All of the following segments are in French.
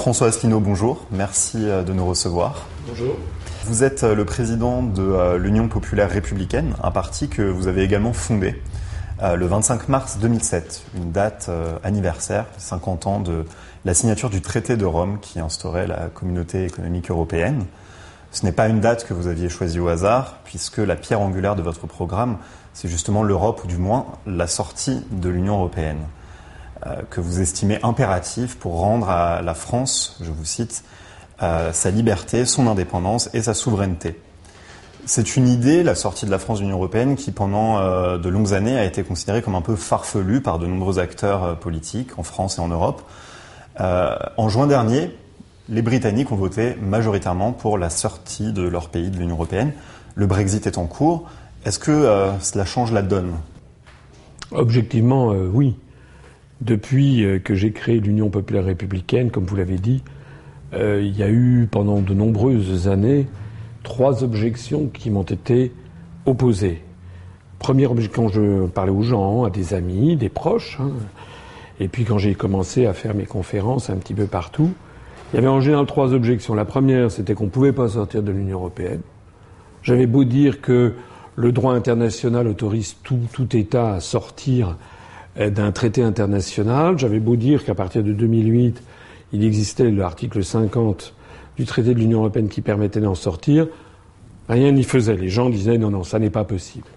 François Asselineau, bonjour. Merci euh, de nous recevoir. Bonjour. Vous êtes euh, le président de euh, l'Union populaire républicaine, un parti que vous avez également fondé le 25 mars 2007, une date anniversaire, 50 ans de la signature du traité de Rome qui instaurait la communauté économique européenne. Ce n'est pas une date que vous aviez choisie au hasard, puisque la pierre angulaire de votre programme, c'est justement l'Europe, ou du moins la sortie de l'Union européenne. Euh, que vous estimez impératif pour rendre à la France, je vous cite, euh, sa liberté, son indépendance et sa souveraineté. C'est une idée, la sortie de la France de l'Union européenne, qui pendant euh, de longues années a été considérée comme un peu farfelue par de nombreux acteurs politiques en France et en Europe. en juin dernier, les Britanniques ont voté majoritairement pour la sortie de leur pays de l'Union européenne. Le Brexit est en cours. Est-ce que cela change la donne? Objectivement, oui. Depuis euh, que j'ai créé l'Union populaire républicaine, comme vous l'avez dit, euh, il y a eu pendant de nombreuses années trois objections qui m'ont été opposées. Première objection, quand je parlais aux gens, à des amis, des proches, hein, et puis quand j'ai commencé à faire mes conférences un petit peu partout, il y avait en général trois objections. La première, c'était qu'on ne pouvait pas sortir de l'Union européenne. J'avais beau dire que le droit international autorise tout, État à sortir euh, d'un traité international. J'avais beau dire qu'à partir de 2008, il existait l'article 50 du traité de l'Union européenne qui permettait d'en sortir. Rien n'y faisait. Les gens disaient non, non, ça n'est pas possible.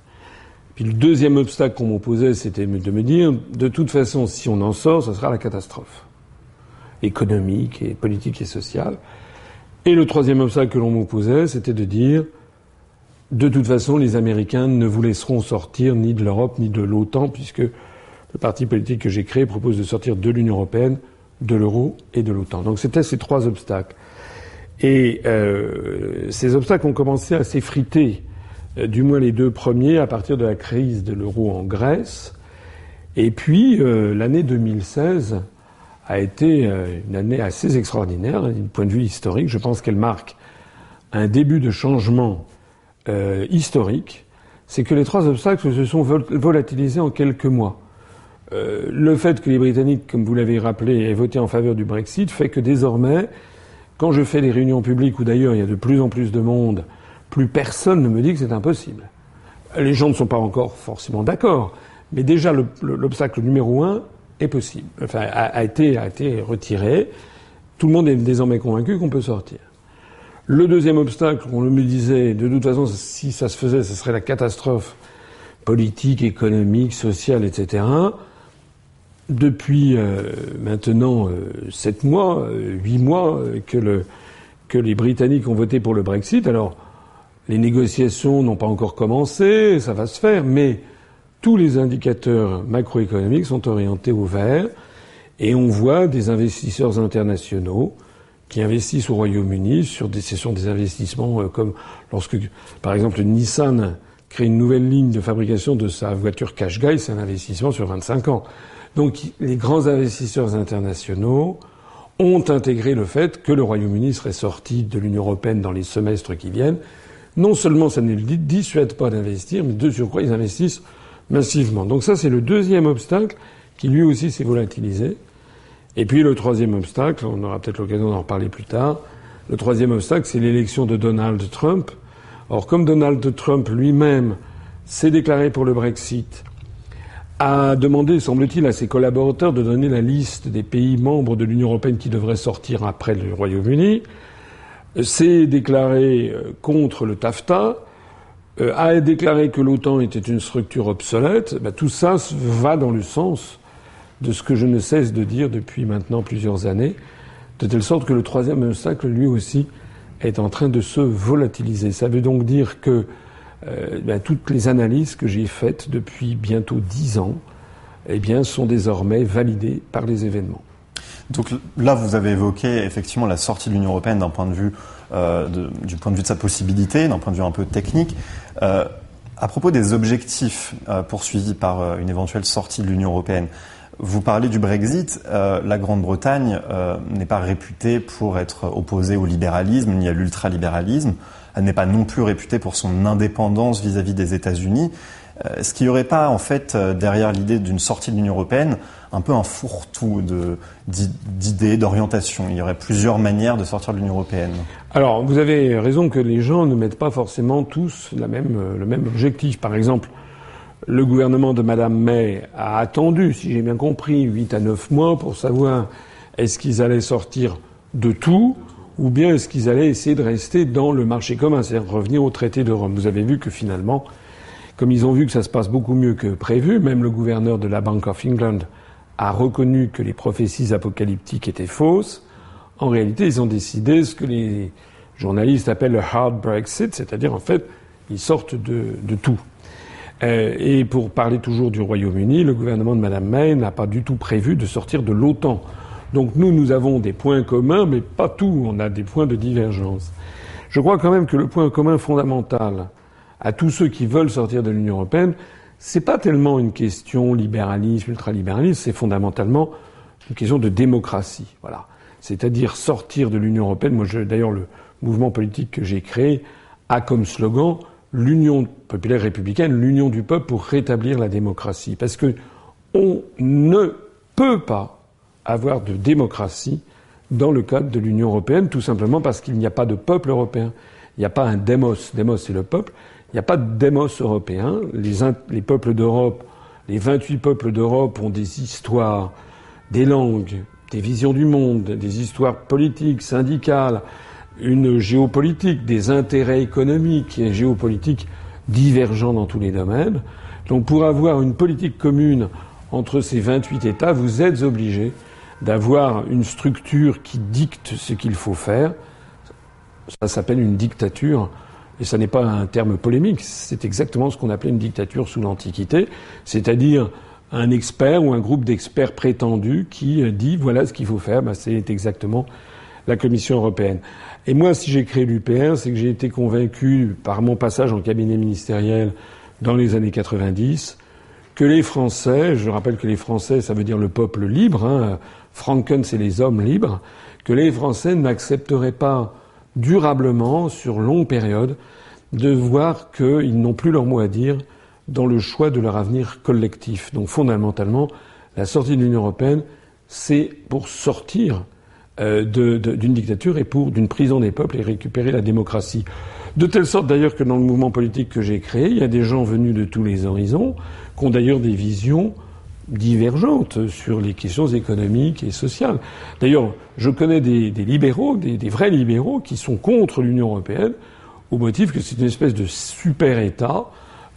Puis le deuxième obstacle qu'on m'opposait, c'était de me dire, de toute façon, si on en sort, ce sera la catastrophe économique et politique et sociale. Et le troisième obstacle que l'on m'opposait, c'était de dire, de toute façon, les Américains ne vous laisseront sortir ni de l'Europe ni de l'OTAN, puisque le parti politique que j'ai créé propose de sortir de l'Union européenne, de l'euro et de l'OTAN. Donc c'était ces trois obstacles. Et euh, ces obstacles ont commencé à s'effriter, euh, du moins les deux premiers, à partir de la crise de l'euro en Grèce. Et puis euh, l'année 2016 a été une année assez extraordinaire du point de vue historique. Je pense qu'elle marque un début de changement historique. C'est que les trois obstacles se sont volatilisés en quelques mois. Euh, le fait que les Britanniques, comme vous l'avez rappelé, aient voté en faveur du Brexit fait que désormais, quand je fais des réunions publiques où d'ailleurs il y a de plus en plus de monde, plus personne ne me dit que c'est impossible. Les gens ne sont pas encore forcément d'accord, mais déjà l'obstacle numéro un est possible, enfin a, été, a été retiré. Tout le monde est désormais convaincu qu'on peut sortir. Le deuxième obstacle, on me disait, de toute façon, si ça se faisait, ce serait la catastrophe politique, économique, sociale, etc depuis euh, maintenant euh, sept mois, euh, huit mois que, le, que les Britanniques ont voté pour le Brexit. Alors, les négociations n'ont pas encore commencé, ça va se faire, mais tous les indicateurs macroéconomiques sont orientés au vert et on voit des investisseurs internationaux qui investissent au Royaume-Uni sur des, des investissements comme lorsque, par exemple, Nissan crée une nouvelle ligne de fabrication de sa voiture Qashqai, c'est un investissement sur 25 ans. Donc les grands investisseurs internationaux ont intégré le fait que le Royaume-Uni serait sorti de l'Union européenne dans les semestres qui viennent. Non seulement ça ne les dissuade pas d'investir, mais de surcroît, ils investissent massivement. Donc ça, c'est le deuxième obstacle qui lui aussi s'est volatilisé. Et puis le troisième obstacle, on aura peut-être l'occasion d'en reparler plus tard, le troisième obstacle, c'est l'élection de Donald Trump. Or, comme Donald Trump lui-même s'est déclaré pour le Brexit, a demandé, semble-t-il, à ses collaborateurs de donner la liste des pays membres de l'Union européenne qui devraient sortir après le Royaume-Uni, s'est déclaré euh, contre le TAFTA, a déclaré que l'OTAN était une structure obsolète. Ben, tout ça va dans le sens de ce que je ne cesse de dire depuis maintenant plusieurs années, de telle sorte que le troisième obstacle, lui aussi, est en train de se volatiliser. Ça veut donc dire que euh, ben, toutes les analyses que j'ai faites depuis bientôt dix ans eh sont désormais validées par les événements. Donc là, vous avez évoqué effectivement la sortie de l'Union européenne d'un point de vue, euh, du point de vue de sa possibilité, d'un point de vue un peu technique. Euh, à propos des objectifs poursuivis par une éventuelle sortie de l'Union européenne, vous parlez du Brexit. la Grande-Bretagne n'est pas réputée pour être opposée au libéralisme ni à l'ultralibéralisme. elle n'est pas non plus réputée pour son indépendance vis-à-vis des États-Unis. Euh, est-ce qu'il n'y aurait pas, en fait, euh, derrière l'idée d'une sortie de l'Union européenne, un peu un fourre-tout d'idées, d'orientation Il y aurait plusieurs manières de sortir de l'Union européenne. Alors, vous avez raison que les gens ne mettent pas forcément tous la même, euh, le même objectif. Par exemple, le gouvernement de Madame May a attendu, si j'ai bien compris, 8 à 9 mois pour savoir est-ce qu'ils allaient sortir de tout ou bien est-ce qu'ils allaient essayer de rester dans le marché commun, c'est-à-dire revenir au traité de Rome. Vous avez vu que finalement, comme ils ont vu que ça se passe beaucoup mieux que prévu, même le gouverneur de la Bank of England a reconnu que les prophéties apocalyptiques étaient fausses. En réalité, ils ont décidé ce que les journalistes appellent le hard Brexit, c'est-à-dire en fait, ils sortent de, de tout. Euh, et pour parler toujours du Royaume-Uni, le gouvernement de Mme May n'a pas du tout prévu de sortir de l'OTAN. Donc nous, nous avons des points communs, mais pas tout. On a des points de divergence. Je crois quand même que le point commun fondamental à tous ceux qui veulent sortir de l'Union européenne, c'est pas tellement une question libéralisme, ultralibéralisme, c'est fondamentalement une question de démocratie. Voilà. C'est-à-dire sortir de l'Union européenne. Moi, d'ailleurs, le mouvement politique que j'ai créé a comme slogan l'Union populaire républicaine, l'Union du peuple pour rétablir la démocratie. Parce que on ne peut pas avoir de démocratie dans le cadre de l'Union européenne, tout simplement parce qu'il n'y a pas de peuple européen. Il n'y a pas un démos. Démos, c'est le peuple. Il n'y a pas de démos européen. Les, les peuples d'Europe, les 28 peuples d'Europe ont des histoires, des langues, des visions du monde, des histoires politiques, syndicales, une géopolitique, des intérêts économiques et géopolitiques divergents dans tous les domaines. Donc pour avoir une politique commune entre ces 28 États, vous êtes obligé d'avoir une structure qui dicte ce qu'il faut faire. Ça s'appelle une dictature. Et ça n'est pas un terme polémique, c'est exactement ce qu'on appelait une dictature sous l'Antiquité, c'est-à-dire un expert ou un groupe d'experts prétendus qui dit voilà ce qu'il faut faire, ben, c'est exactement la Commission européenne. Et moi, si j'ai créé l'UPR, c'est que j'ai été convaincu par mon passage en cabinet ministériel dans les années 90 que les Français, je rappelle que les Français, ça veut dire le peuple libre, hein, Franken, c'est les hommes libres, que les Français n'accepteraient pas durablement, sur longue période, de voir qu'ils n'ont plus leur mot à dire dans le choix de leur avenir collectif. Donc fondamentalement, la sortie de l'Union européenne, c'est pour sortir euh, d'une dictature et pour d'une prison des peuples et récupérer la démocratie. De telle sorte d'ailleurs que dans le mouvement politique que j'ai créé, il y a des gens venus de tous les horizons, qui ont d'ailleurs des visions divergentes sur les questions économiques et sociales. D'ailleurs, je connais des, libéraux, des, vrais libéraux, qui sont contre l'Union européenne au motif que c'est une espèce de super-État,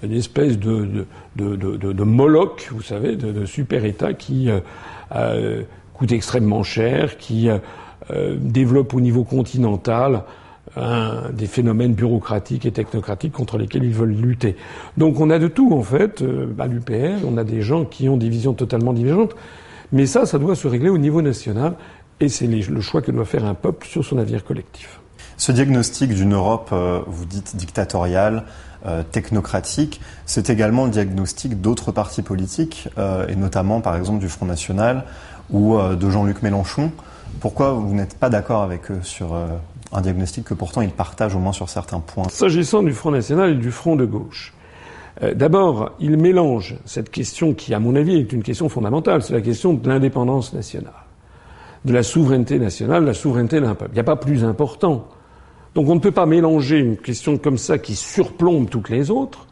une espèce de, de, de, Moloch, vous savez, de, super-État qui euh, euh, coûte extrêmement cher, qui euh, développe au niveau continental des phénomènes bureaucratiques et technocratiques contre lesquels ils veulent lutter. Donc on a de tout en fait euh, à l'UPR, on a des gens qui ont des visions totalement divergentes, mais ça, ça doit se régler au niveau national et c'est le choix que doit faire un peuple sur son avenir collectif. Ce diagnostic d'une Europe, euh, vous dites dictatoriale, euh, technocratique, c'est également le diagnostic d'autres partis politiques, et notamment par exemple du Front National ou de Jean-Luc Mélenchon. Pourquoi vous n'êtes pas d'accord avec eux sur un diagnostic que pourtant ils partagent au moins sur certains points. S'agissant du Front National et du Front de gauche, euh, d'abord, ils mélangent cette question qui, à mon avis, est une question fondamentale, c'est la question de l'indépendance nationale, de la souveraineté nationale, la souveraineté d'un peuple. Il n'y a pas plus important. Donc on ne peut pas mélanger une question comme ça qui surplombe toutes les autres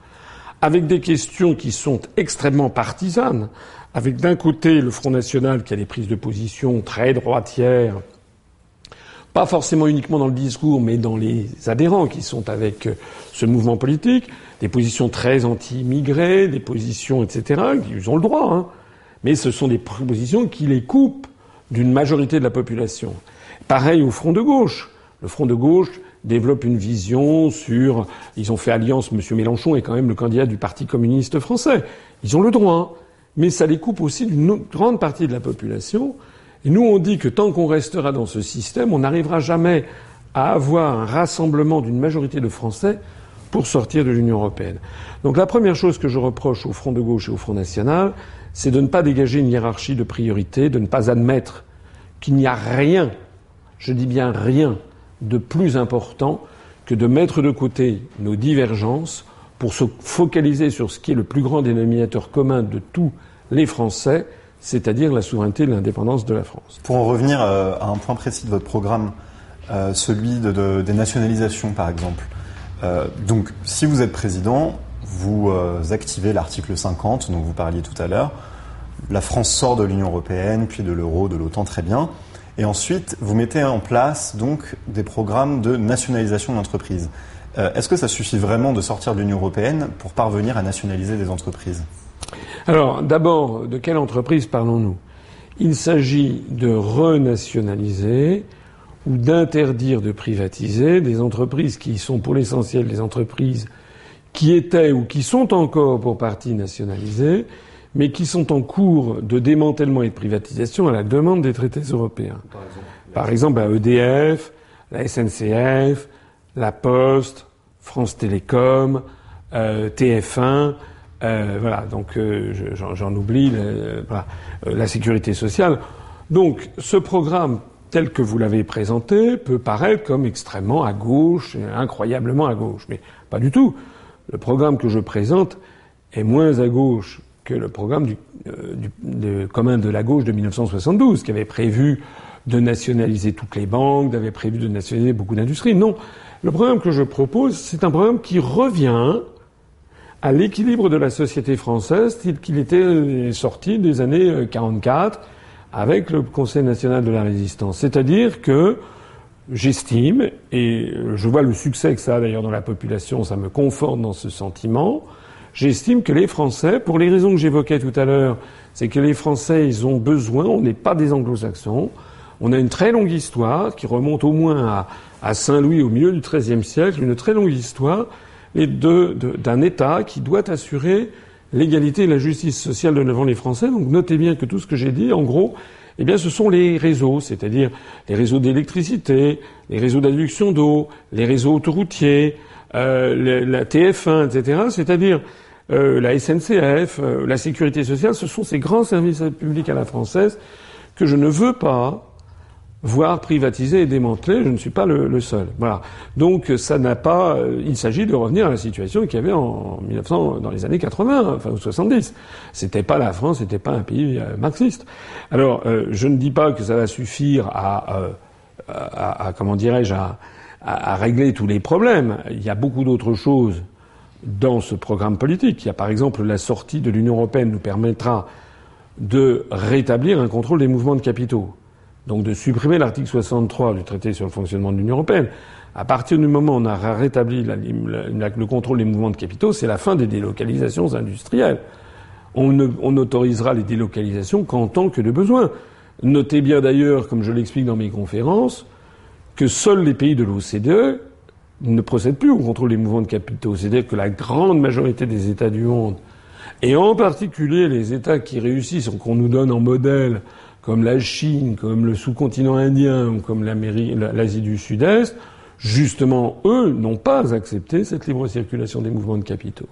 avec des questions qui sont extrêmement partisanes, avec d'un côté le Front National qui a des prises de position très droitières, pas forcément uniquement dans le discours, mais dans les adhérents qui sont avec euh, ce mouvement politique, des positions très anti-immigrés, des positions, etc., ils ont le droit, hein. mais ce sont des positions qui les coupent d'une majorité de la population. Pareil au front de gauche. Le front de gauche développe une vision sur. Ils ont fait alliance. M. Mélenchon est quand même le candidat du Parti communiste français. Ils ont le droit, hein. mais ça les coupe aussi d'une grande partie de la population nous, on dit que tant qu'on restera dans ce système, on n'arrivera jamais à avoir un rassemblement d'une majorité de Français pour sortir de l'Union européenne. Donc la première chose que je reproche au Front de gauche et au Front national, c'est de ne pas dégager une hiérarchie de priorité, de ne pas admettre qu'il n'y a rien, je dis bien rien, de plus important que de mettre de côté nos divergences pour se focaliser sur ce qui est le plus grand dénominateur commun de tous les Français, c'est-à-dire la souveraineté et l'indépendance de la France. Pour en revenir euh, à un point précis de votre programme, euh, celui de, des nationalisations par exemple. Euh, donc si vous êtes président, vous activez l'article 50 dont vous parliez tout à l'heure. La France sort de l'Union européenne, puis de l'euro, de l'OTAN, très bien. Et ensuite, vous mettez en place donc des programmes de nationalisation d'entreprises. Est-ce que ça suffit vraiment de sortir de l'Union européenne pour parvenir à nationaliser des entreprises? Alors, d'abord, de quelle entreprise parlons-nous? Il s'agit de renationaliser ou d'interdire de privatiser des entreprises qui sont pour l'essentiel des entreprises qui étaient ou qui sont encore pour partie nationalisées, mais qui sont en cours de démantèlement et de privatisation à la demande des traités européens. Par exemple, Par EDF, la SNCF, la Poste, France Télécom, euh, TF1, euh, voilà, donc euh, j'en oublie, voilà, la sécurité sociale. Donc ce programme tel que vous l'avez présenté peut paraître comme extrêmement à gauche, incroyablement à gauche, mais pas du tout. Le programme que je présente est moins à gauche que le programme du, du commun de la gauche de 1972, qui avait prévu de nationaliser toutes les banques, avait prévu de nationaliser beaucoup d'industries. Non, le programme que je propose, c'est un programme qui revient à l'équilibre de la société française tel qu'il était sorti des années 44 avec le Conseil national de la résistance. C'est-à-dire que j'estime, et je vois le succès que ça a d'ailleurs dans la population, ça me conforte dans ce sentiment, j'estime que les Français, pour les raisons que j'évoquais tout à l'heure, c'est que les Français, ils ont besoin, on n'est pas des anglo-saxons, on a une très longue histoire qui remonte au moins à, à Saint-Louis au milieu du XIIIe siècle, une très longue histoire et d'un État qui doit assurer l'égalité et la justice sociale devant les Français. Donc notez bien que tout ce que j'ai dit, en gros, eh bien, ce sont les réseaux, c'est-à-dire les réseaux d'électricité, les réseaux d'adduction d'eau, les réseaux autoroutiers, euh, la TF1, etc. C'est-à-dire euh, la SNCF, euh, la sécurité sociale. Ce sont ces grands services publics à la française que je ne veux pas voire privatisé et démantelé. Je ne suis pas le, seul. Voilà. Donc ça n'a pas. Euh, il s'agit de revenir à la situation qu'il y avait en 1900, dans les années 80, enfin 70. C'était pas la France, c'était pas un pays euh, marxiste. Alors euh, je ne dis pas que ça va suffire à, à, à comment dirais-je, à, à, régler tous les problèmes. Il y a beaucoup d'autres choses dans ce programme politique. Il y a par exemple la sortie de l'Union européenne nous permettra de rétablir un contrôle des mouvements de capitaux donc de supprimer l'article 63 du traité sur le fonctionnement de l'Union européenne. À partir du moment où on a rétabli le contrôle des mouvements de capitaux, c'est la fin des délocalisations industrielles. On n'autorisera les délocalisations qu'en tant que de besoin. Notez bien d'ailleurs, comme je l'explique dans mes conférences, que seuls les pays de l'OCDE ne procèdent plus au contrôle des mouvements de capitaux. C'est-à-dire que la grande majorité des États du monde, et en particulier les États qui réussissent, qu'on nous donne en modèle comme la Chine, comme le sous-continent indien ou comme l'Asie du Sud-Est, justement, eux n'ont pas accepté cette libre circulation des mouvements de capitaux.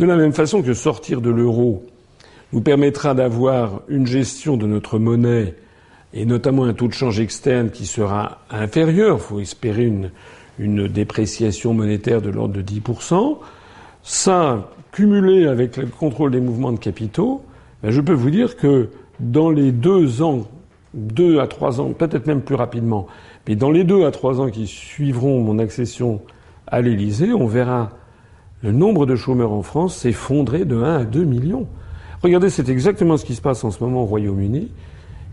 De la même façon que sortir de l'euro nous permettra d'avoir une gestion de notre monnaie et notamment un taux de change externe qui sera inférieur, il faut espérer une, une dépréciation monétaire de l'ordre de 10%, ça, cumulé avec le contrôle des mouvements de capitaux, ben je peux vous dire que dans les deux ans, deux à trois ans, peut-être même plus rapidement, mais dans les deux à trois ans qui suivront mon accession à l'Élysée, on verra le nombre de chômeurs en France s'effondrer de 1 à 2 millions. Regardez, c'est exactement ce qui se passe en ce moment au Royaume-Uni.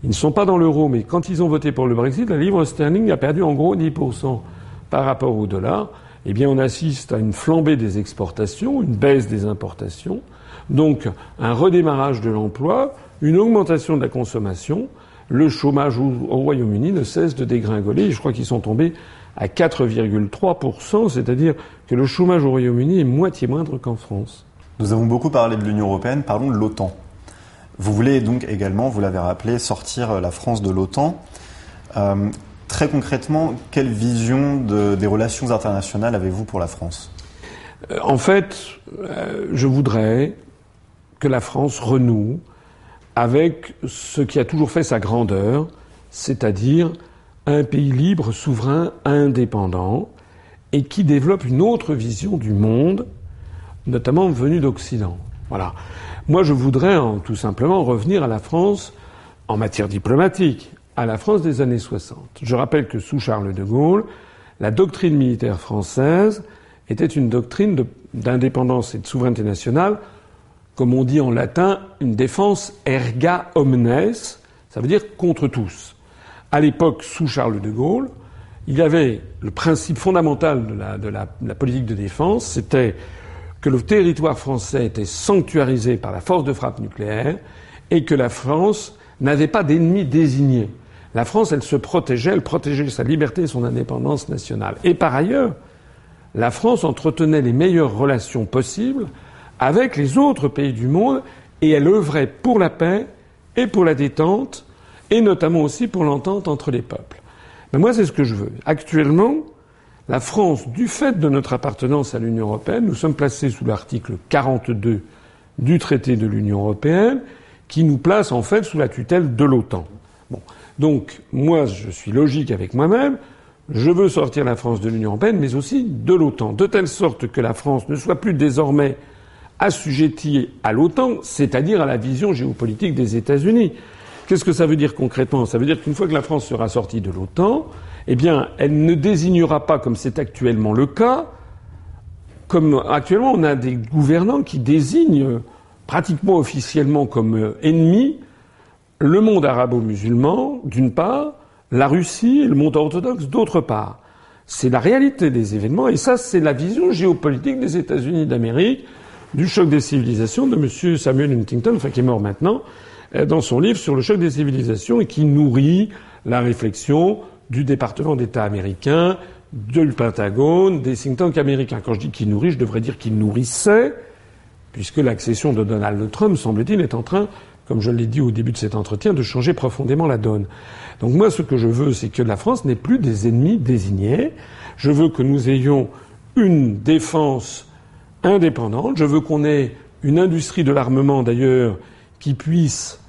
Ils ne sont pas dans l'euro, mais quand ils ont voté pour le Brexit, la livre sterling a perdu en gros 10% par rapport au dollar. Eh bien, on assiste à une flambée des exportations, une baisse des importations, donc un redémarrage de l'emploi, une augmentation de la consommation. Le chômage au Royaume-Uni ne cesse de dégringoler. Je crois qu'ils sont tombés à 4,3%, c'est-à-dire que le chômage au Royaume-Uni est moitié moindre qu'en France. Nous avons beaucoup parlé de l'Union européenne, parlons de l'OTAN. Vous voulez donc également, vous l'avez rappelé, sortir la France de l'OTAN. Euh, très concrètement, quelle vision des relations internationales avez-vous pour la France? Euh, En fait, euh, je voudrais que la France renoue avec ce qui a toujours fait sa grandeur, c'est-à-dire un pays libre, souverain, indépendant, et qui développe une autre vision du monde, notamment venue d'Occident. Voilà. Moi, je voudrais tout simplement revenir à la France en matière diplomatique, à la France des années 60. Je rappelle que sous Charles de Gaulle, la doctrine militaire française était une doctrine d'indépendance et de souveraineté nationale, comme on dit en latin, une défense erga omnes, ça veut dire contre tous. À l'époque, sous Charles de Gaulle, il y avait le principe fondamental de la, politique de défense, c'était que le territoire français était sanctuarisé par la force de frappe nucléaire et que la France n'avait pas d'ennemis désignés. La France, elle se protégeait, elle protégeait sa liberté et son indépendance nationale. Et par ailleurs, la France entretenait les meilleures relations possibles avec les autres pays du monde et elle œuvrait pour la paix et pour la détente et notamment aussi pour l'entente entre les peuples. Mais moi, c'est ce que je veux. Actuellement, la France, du fait de notre appartenance à l'Union européenne, nous sommes placés sous l'article 42 du traité de l'Union européenne, qui nous place en fait sous la tutelle de l'OTAN. Bon. Donc, moi, je suis logique avec moi-même. Je veux sortir la France de l'Union européenne, mais aussi de l'OTAN, de telle sorte que la France ne soit plus désormais assujettie à l'OTAN, c'est-à-dire à la vision géopolitique des États-Unis. Qu'est-ce que ça veut dire concrètement? Ça veut dire qu'une fois que la France sera sortie de l'OTAN, eh bien, elle ne désignera pas, comme c'est actuellement le cas, comme actuellement on a des gouvernants qui désignent pratiquement officiellement comme euh, ennemis le monde arabo-musulman, d'une part, la Russie et le monde orthodoxe, d'autre part. C'est la réalité des événements, et ça, c'est la vision géopolitique des États-Unis d'Amérique, du choc des civilisations de M. Samuel Huntington, enfin qui est mort maintenant, euh, dans son livre sur le choc des civilisations et qui nourrit la réflexion du département d'État américain, du Pentagone, des think tanks américains. Quand je dis qu'il nourrit, je devrais dire qu'il nourrissait, puisque l'accession de Donald Trump, semble-t-il, est en train, comme je l'ai dit au début de cet entretien, de changer profondément la donne. Donc moi, ce que je veux, c'est que la France n'ait plus des ennemis désignés. Je veux que nous ayons une défense indépendante. Je veux qu'on ait une industrie de l'armement, d'ailleurs, qui puisse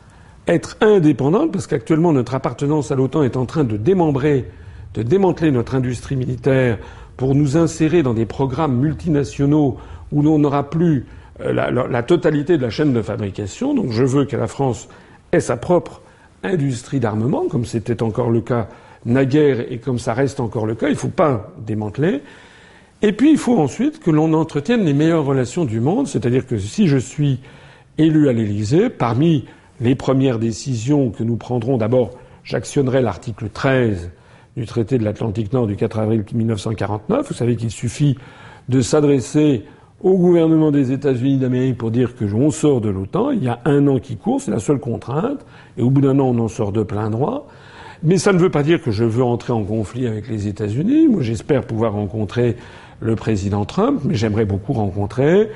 être indépendante, parce qu'actuellement notre appartenance à l'OTAN est en train de démembrer, de démanteler notre industrie militaire pour nous insérer dans des programmes multinationaux où l'on n'aura plus euh, la, totalité de la chaîne de fabrication. Donc je veux que la France ait sa propre industrie d'armement, comme c'était encore le cas naguère et comme ça reste encore le cas. Il ne faut pas démanteler. Et puis il faut ensuite que l'on entretienne les meilleures relations du monde, c'est-à-dire que si je suis élu à l'Élysée, parmi les premières décisions que nous prendrons, d'abord, j'actionnerai l'article 13 du traité de l'Atlantique Nord du 4 avril 1949. Vous savez qu'il suffit de s'adresser au gouvernement des États-Unis d'Amérique pour dire que on sort de l'OTAN. Il y a un an qui court, c'est la seule contrainte, et au bout d'un an, on en sort de plein droit. Mais ça ne veut pas dire que je veux entrer en conflit avec les États-Unis. Moi, j'espère pouvoir rencontrer le président Trump, mais j'aimerais beaucoup rencontrer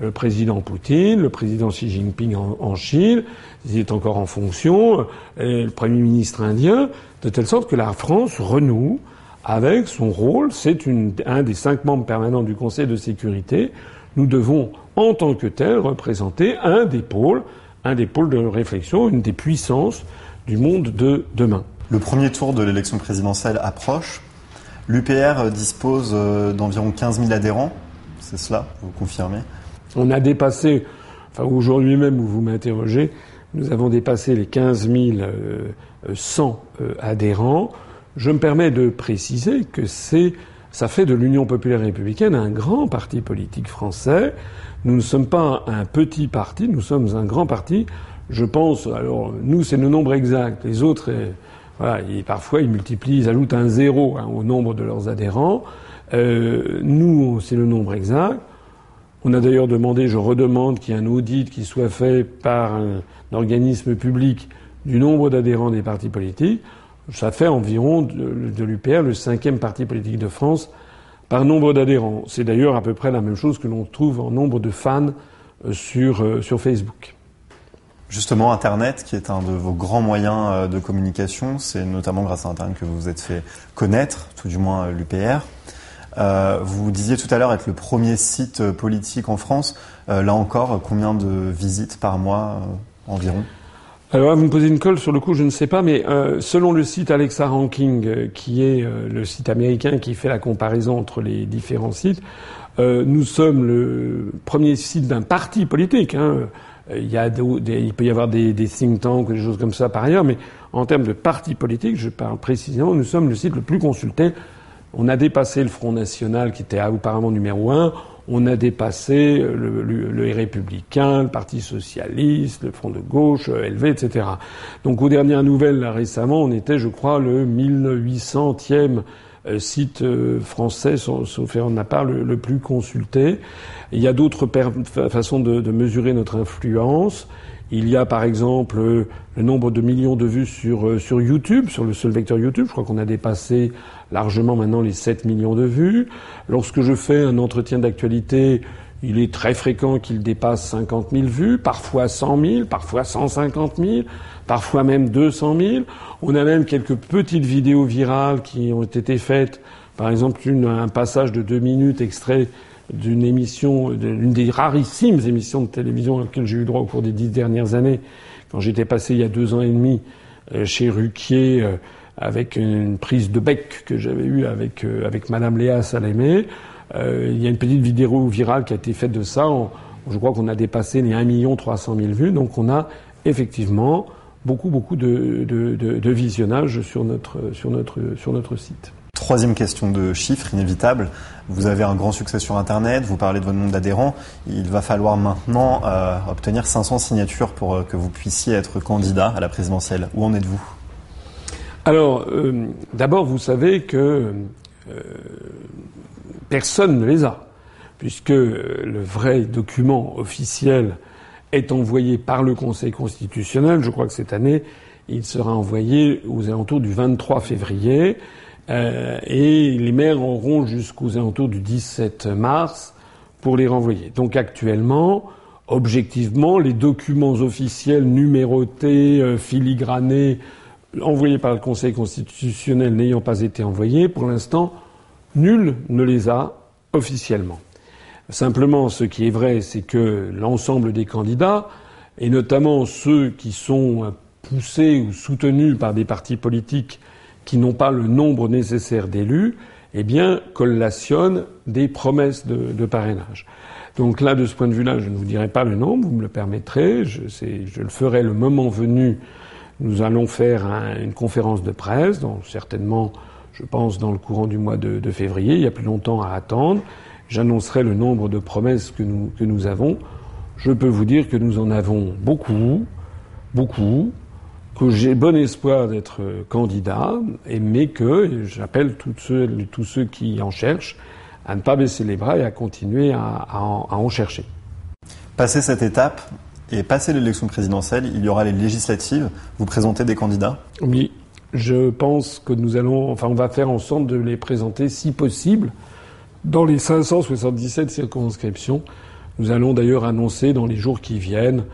le président Poutine, le président Xi Jinping en, Chine, il est encore en fonction, et le Premier ministre indien, de telle sorte que la France renoue avec son rôle. C'est un des cinq membres permanents du Conseil de sécurité. Nous devons, en tant que tel, représenter un des pôles, un des pôles de réflexion, une des puissances du monde de demain. Le premier tour de l'élection présidentielle approche. L'UPR dispose euh, d'environ 15 000 adhérents. C'est cela, vous confirmez? On a dépassé, enfin aujourd'hui même où vous m'interrogez, nous avons dépassé les 15 100 euh, euh, adhérents. Je me permets de préciser que c'est, ça fait de l'Union populaire républicaine un grand parti politique français. Nous ne sommes pas un petit parti, nous sommes un grand parti. Je pense, alors nous c'est le nombre exact, les autres, euh, parfois ils multiplient, ils ajoutent un zéro hein, au nombre de leurs adhérents. nous c'est le nombre exact. On a d'ailleurs demandé, je redemande qu'il y ait un audit qui soit fait par un, organisme public du nombre d'adhérents des partis politiques. Ça fait environ de, l'UPR le cinquième parti politique de France par nombre d'adhérents. C'est d'ailleurs à peu près la même chose que l'on trouve en nombre de fans euh, euh, sur Facebook. Justement, Internet, qui est un de vos grands moyens euh, de communication, c'est notamment grâce à Internet que vous vous êtes fait connaître, tout du moins l'UPR. Euh, vous disiez tout à l'heure être le premier site euh, politique en France. Euh, là encore, combien de visites par mois environ? Alors vous me posez une colle sur le coup, je ne sais pas, mais euh, selon le site Alexa Ranking, euh, qui est euh, le site américain qui fait la comparaison entre les différents sites, nous sommes le premier site d'un parti politique. Hein. A il peut y avoir des, des, think tanks ou des choses comme ça par ailleurs, mais en termes de parti politique, je parle précisément, nous sommes le site le plus consulté. On a dépassé le Front National qui était auparavant numéro un on a dépassé le, le, Républicain, le Parti Socialiste, le Front de Gauche, LV, etc. Donc aux dernières nouvelles, là, récemment, on était, je crois, le 1800e euh, site euh, français, sauf erreur de ma part, le, plus consulté. Il y a d'autres façons de, de, mesurer notre influence. Il y a par exemple le nombre de millions de vues sur, euh, sur YouTube, sur le seul vecteur YouTube. Je crois qu'on a dépassé largement maintenant les 7 millions de vues. Lorsque je fais un entretien d'actualité, il est très fréquent qu'il dépasse 50 000 vues, parfois 100 000, parfois 150 000, parfois même 200 000. On a même quelques petites vidéos virales qui ont été faites. Par exemple, une, un passage de deux minutes extrait d'une émission, d'une des rarissimes émissions de télévision à laquelle j'ai eu droit au cours des dix dernières années, quand j'étais passé il y a deux ans et demi euh, chez Ruquier, euh, avec une prise de bec que j'avais eue avec, euh, avec Madame Léa Salamé. Euh, il y a une petite vidéo virale qui a été faite de ça. je crois qu'on a dépassé les 1 300 000 vues. Donc on a effectivement beaucoup, beaucoup de, de, de, de visionnage sur notre, sur, notre, sur notre site. Troisième question de chiffres, inévitable. Vous avez un grand succès sur Internet, vous parlez de votre nombre d'adhérents. Il va falloir maintenant euh, obtenir 500 signatures pour euh, que vous puissiez être candidat à la présidentielle. Où en êtes-vous? Alors, euh, d'abord, vous savez que personne ne les a, puisque le vrai document officiel est envoyé par le Conseil constitutionnel. Je crois que cette année, il sera envoyé aux alentours du 23 février, euh, et les maires auront jusqu'aux alentours du 17 mars pour les renvoyer. Donc actuellement, objectivement, les documents officiels numérotés, filigranés, envoyés par le Conseil constitutionnel n'ayant pas été envoyés, pour l'instant, nul ne les a officiellement. Simplement, ce qui est vrai, c'est que l'ensemble des candidats, et notamment ceux qui sont poussés ou soutenus par des partis politiques qui n'ont pas le nombre nécessaire d'élus, eh bien, collationnent des promesses de, parrainage. Donc là, de ce point de vue-là, je ne vous dirai pas le nombre, vous me le permettrez, je, je le ferai le moment venu nous allons faire une conférence de presse, donc certainement, je pense, dans le courant du mois de, février. Il y a plus longtemps à attendre. J'annoncerai le nombre de promesses que nous, que nous avons. Je peux vous dire que nous en avons beaucoup, beaucoup, que j'ai bon espoir d'être candidat, mais que j'appelle tous ceux, tous ceux qui en cherchent à ne pas baisser les bras et à continuer à, en, à en chercher. Passer cette étape, et passé l'élection présidentielle, il y aura les législatives. Vous présentez des candidats Oui, je pense que nous allons, enfin, on va faire en sorte de les présenter, si possible, dans les 577 circonscriptions. Nous allons d'ailleurs annoncer dans les jours qui viennent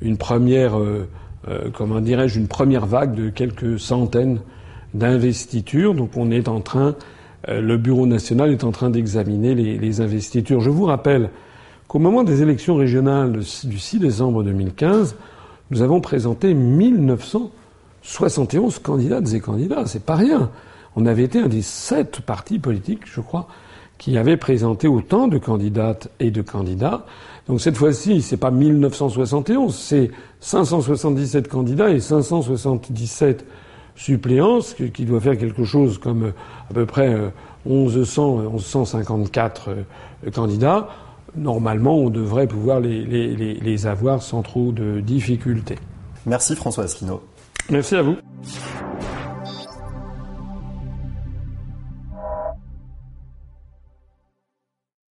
une première, euh, euh, comment dirais-je, une première vague de quelques centaines d'investitures. Donc on est en train, euh, le Bureau national est en train d'examiner les investitures. Je vous rappelle qu'au moment des élections régionales du 6 décembre 2015, nous avons présenté 1971 candidates et candidats. C'est pas rien. On avait été un des sept partis politiques, je crois, qui avaient présenté autant de candidates et de candidats. Donc cette fois-ci, c'est pas 1971, c'est 577 candidats et 577 suppléants, ce qui doit faire quelque chose comme euh, à peu près 1100, euh, 1154 euh, candidats normalement, on devrait pouvoir les, les, les avoir sans trop de difficultés. Merci François Asselineau. Merci à vous.